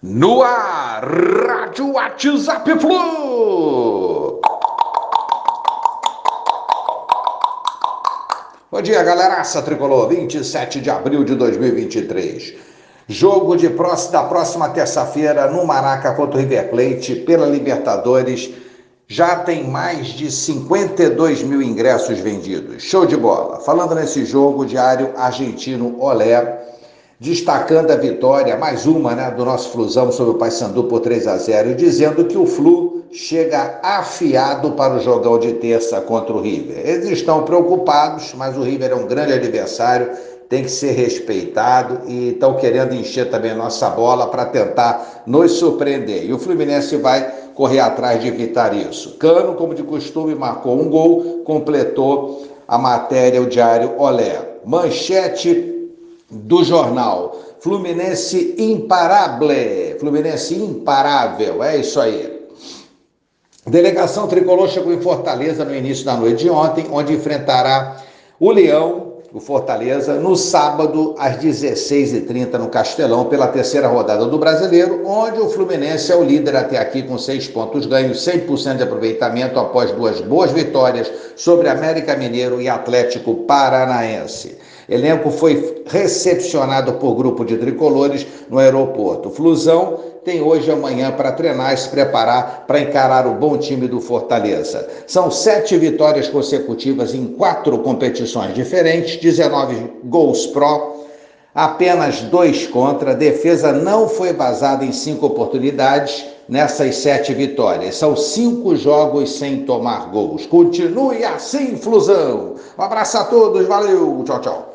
No ar, Rádio WhatsApp Flu. Bom dia, galeraça tricolor. 27 de abril de 2023. Jogo de próximo, da próxima terça-feira no Maraca contra o River Plate pela Libertadores. Já tem mais de 52 mil ingressos vendidos. Show de bola. Falando nesse jogo, diário argentino Olé destacando a vitória, mais uma, né, do nosso Flusão sobre o Paysandu por 3 a 0 e dizendo que o Flu chega afiado para o jogão de terça contra o River. Eles estão preocupados, mas o River é um grande adversário, tem que ser respeitado e estão querendo encher também a nossa bola para tentar nos surpreender. E o Fluminense vai correr atrás de evitar isso. Cano, como de costume, marcou um gol, completou a matéria, o diário Olé. Manchete do jornal. Fluminense imparable, Fluminense imparável, é isso aí. Delegação tricolor chegou em Fortaleza no início da noite de ontem, onde enfrentará o Leão, o Fortaleza, no sábado às 16h30 no Castelão, pela terceira rodada do Brasileiro, onde o Fluminense é o líder até aqui com seis pontos ganhos, 100% de aproveitamento após duas boas vitórias sobre América Mineiro e Atlético Paranaense. Elenco foi recepcionado por grupo de tricolores no aeroporto. Flusão tem hoje e amanhã para treinar e se preparar para encarar o bom time do Fortaleza. São sete vitórias consecutivas em quatro competições diferentes, 19 gols pró, apenas dois contra. A defesa não foi vazada em cinco oportunidades nessas sete vitórias. São cinco jogos sem tomar gols. Continue assim, Flusão. Um abraço a todos, valeu, tchau, tchau.